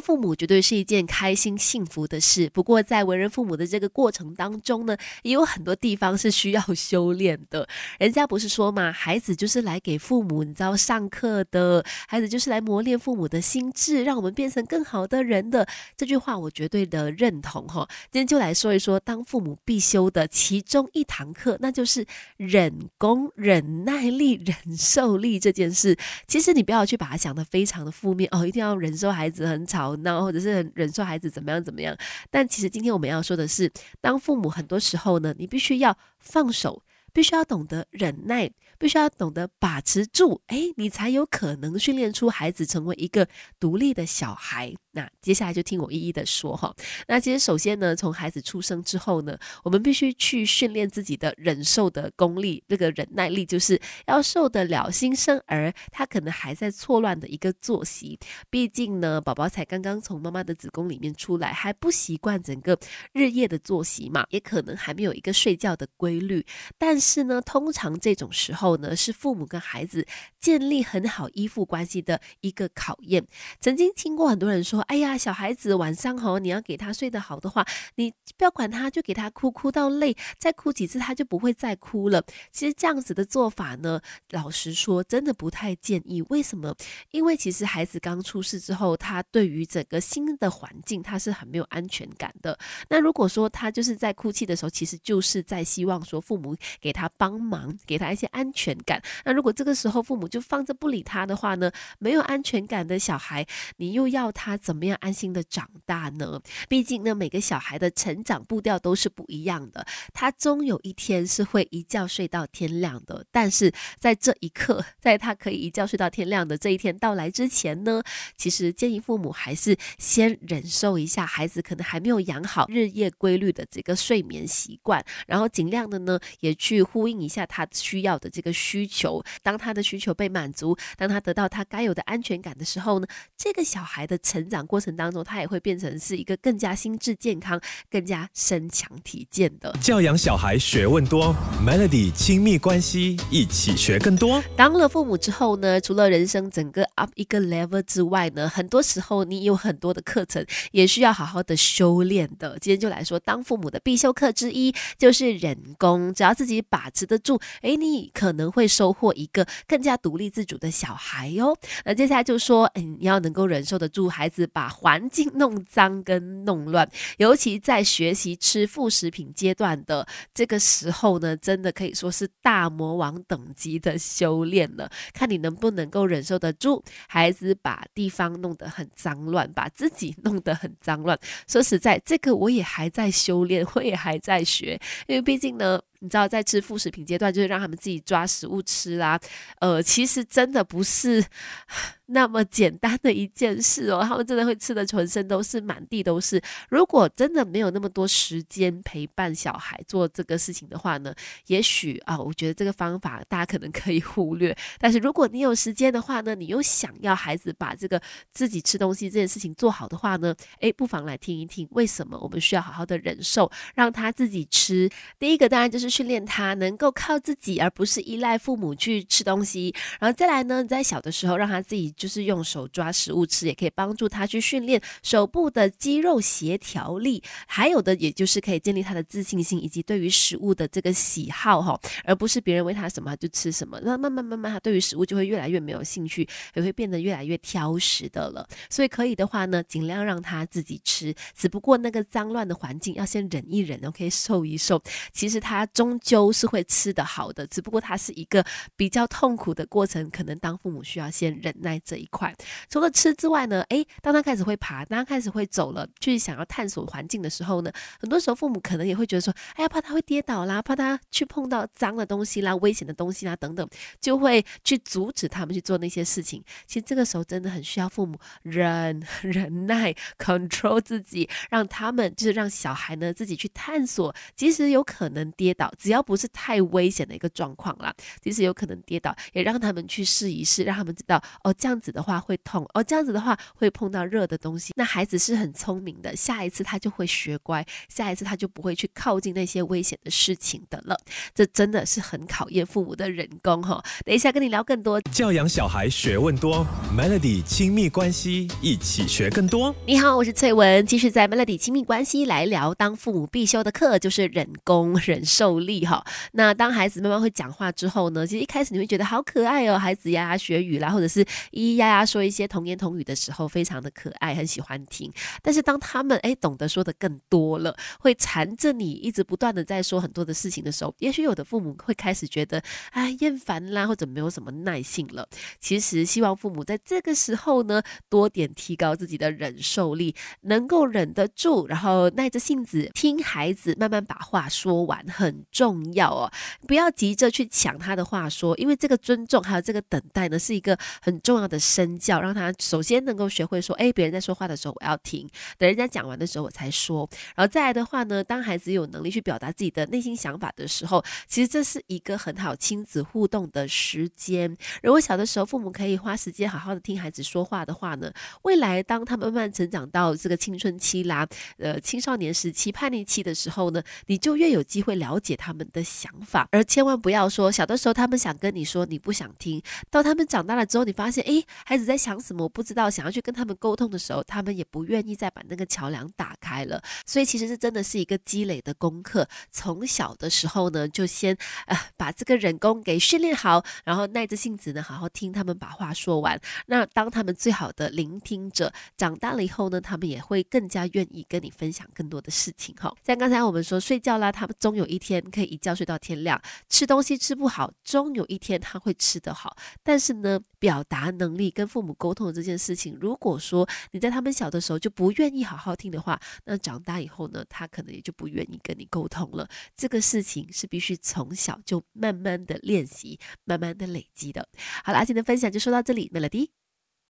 父母绝对是一件开心幸福的事。不过，在为人父母的这个过程当中呢，也有很多地方是需要修炼的。人家不是说嘛，孩子就是来给父母你知道上课的，孩子就是来磨练父母的心智，让我们变成更好的人的。这句话我绝对的认同哈。今天就来说一说当父母必修的其中一堂课，那就是忍功、忍耐力、忍受力这件事。其实你不要去把它想的非常的负面哦，一定要忍受孩子很吵闹，或者是忍受孩子怎么样怎么样。但其实今天我们要说的是，当父母很多时候呢，你必须要放手，必须要懂得忍耐。必须要懂得把持住，哎，你才有可能训练出孩子成为一个独立的小孩。那接下来就听我一一的说哈。那其实首先呢，从孩子出生之后呢，我们必须去训练自己的忍受的功力，这个忍耐力就是要受得了新生儿他可能还在错乱的一个作息。毕竟呢，宝宝才刚刚从妈妈的子宫里面出来，还不习惯整个日夜的作息嘛，也可能还没有一个睡觉的规律。但是呢，通常这种时候。呢，是父母跟孩子建立很好依附关系的一个考验。曾经听过很多人说：“哎呀，小孩子晚上吼，你要给他睡得好的话，你不要管他，就给他哭，哭到累，再哭几次他就不会再哭了。”其实这样子的做法呢，老实说，真的不太建议。为什么？因为其实孩子刚出世之后，他对于整个新的环境，他是很没有安全感的。那如果说他就是在哭泣的时候，其实就是在希望说父母给他帮忙，给他一些安全。全感。那如果这个时候父母就放着不理他的话呢？没有安全感的小孩，你又要他怎么样安心的长大呢？毕竟呢，每个小孩的成长步调都是不一样的。他终有一天是会一觉睡到天亮的。但是在这一刻，在他可以一觉睡到天亮的这一天到来之前呢，其实建议父母还是先忍受一下孩子可能还没有养好日夜规律的这个睡眠习惯，然后尽量的呢，也去呼应一下他需要的这个。需求，当他的需求被满足，当他得到他该有的安全感的时候呢，这个小孩的成长过程当中，他也会变成是一个更加心智健康、更加身强体健的。教养小孩学问多，Melody 亲密关系一起学更多。当了父母之后呢，除了人生整个 up 一个 level 之外呢，很多时候你有很多的课程也需要好好的修炼的。今天就来说，当父母的必修课之一就是忍功，只要自己把持得住，哎，你可能。能会收获一个更加独独立自主的小孩哟。那接下来就说，嗯，你要能够忍受得住孩子把环境弄脏跟弄乱，尤其在学习吃副食品阶段的这个时候呢，真的可以说是大魔王等级的修炼了。看你能不能够忍受得住孩子把地方弄得很脏乱，把自己弄得很脏乱。说实在，这个我也还在修炼，我也还在学，因为毕竟呢。你知道，在吃副食品阶段，就是让他们自己抓食物吃啦。呃，其实真的不是。那么简单的一件事哦，他们真的会吃的全身都是，满地都是。如果真的没有那么多时间陪伴小孩做这个事情的话呢，也许啊，我觉得这个方法大家可能可以忽略。但是如果你有时间的话呢，你又想要孩子把这个自己吃东西这件事情做好的话呢，诶，不妨来听一听为什么我们需要好好的忍受，让他自己吃。第一个当然就是训练他能够靠自己，而不是依赖父母去吃东西。然后再来呢，在小的时候让他自己。就是用手抓食物吃，也可以帮助他去训练手部的肌肉协调力，还有的也就是可以建立他的自信心，以及对于食物的这个喜好哈，而不是别人喂他什么就吃什么。那慢慢慢慢，他对于食物就会越来越没有兴趣，也会变得越来越挑食的了。所以可以的话呢，尽量让他自己吃。只不过那个脏乱的环境要先忍一忍，OK，受一受。其实他终究是会吃得好的，只不过他是一个比较痛苦的过程，可能当父母需要先忍耐。这一块，除了吃之外呢，诶，当他开始会爬，当他开始会走了，去想要探索环境的时候呢，很多时候父母可能也会觉得说，哎呀，怕他会跌倒啦，怕他去碰到脏的东西啦、危险的东西啦等等，就会去阻止他们去做那些事情。其实这个时候真的很需要父母忍 忍耐，control 自己，让他们就是让小孩呢自己去探索，即使有可能跌倒，只要不是太危险的一个状况啦，即使有可能跌倒，也让他们去试一试，让他们知道哦，这样。子的话会痛，哦，这样子的话会碰到热的东西。那孩子是很聪明的，下一次他就会学乖，下一次他就不会去靠近那些危险的事情的了。这真的是很考验父母的人工哈。等一下跟你聊更多教养小孩学问多，Melody 亲密关系一起学更多。你好，我是翠文，继续在 Melody 亲密关系来聊当父母必修的课，就是人工忍受力哈。那当孩子慢慢会讲话之后呢，其实一开始你会觉得好可爱哦，孩子呀呀学语啦，或者是咿呀呀说一些童言童语的时候，非常的可爱，很喜欢听。但是当他们哎懂得说的更多了，会缠着你一直不断的在说很多的事情的时候，也许有的父母会开始觉得哎厌烦啦，或者没有什么耐性了。其实希望父母在这个时候呢，多点提高自己的忍受力，能够忍得住，然后耐着性子听孩子慢慢把话说完，很重要哦。不要急着去抢他的话说，因为这个尊重还有这个等待呢，是一个很重要的身教，让他首先能够学会说，哎，别人在说话的时候我要听，等人家讲完的时候我才说。然后再来的话呢，当孩子有能力去表达自己的内心想法的时候，其实这是一个很好亲子互动的时间。如果小的时候父母可以花时间好好的听孩子说话的话呢，未来当他们慢慢成长到这个青春期啦，呃，青少年时期叛逆期的时候呢，你就越有机会了解他们的想法，而千万不要说小的时候他们想跟你说你不想听，到他们长大了之后，你发现孩子在想什么我不知道，想要去跟他们沟通的时候，他们也不愿意再把那个桥梁打开了。所以其实是真的是一个积累的功课，从小的时候呢，就先呃把这个忍功给训练好，然后耐着性子呢，好好听他们把话说完。那当他们最好的聆听者，长大了以后呢，他们也会更加愿意跟你分享更多的事情哈。像刚才我们说睡觉啦，他们终有一天可以一觉睡到天亮；吃东西吃不好，终有一天他会吃得好。但是呢，表达能能力跟父母沟通的这件事情，如果说你在他们小的时候就不愿意好好听的话，那长大以后呢，他可能也就不愿意跟你沟通了。这个事情是必须从小就慢慢的练习，慢慢的累积的。好了，今天的分享就说到这里，Melody。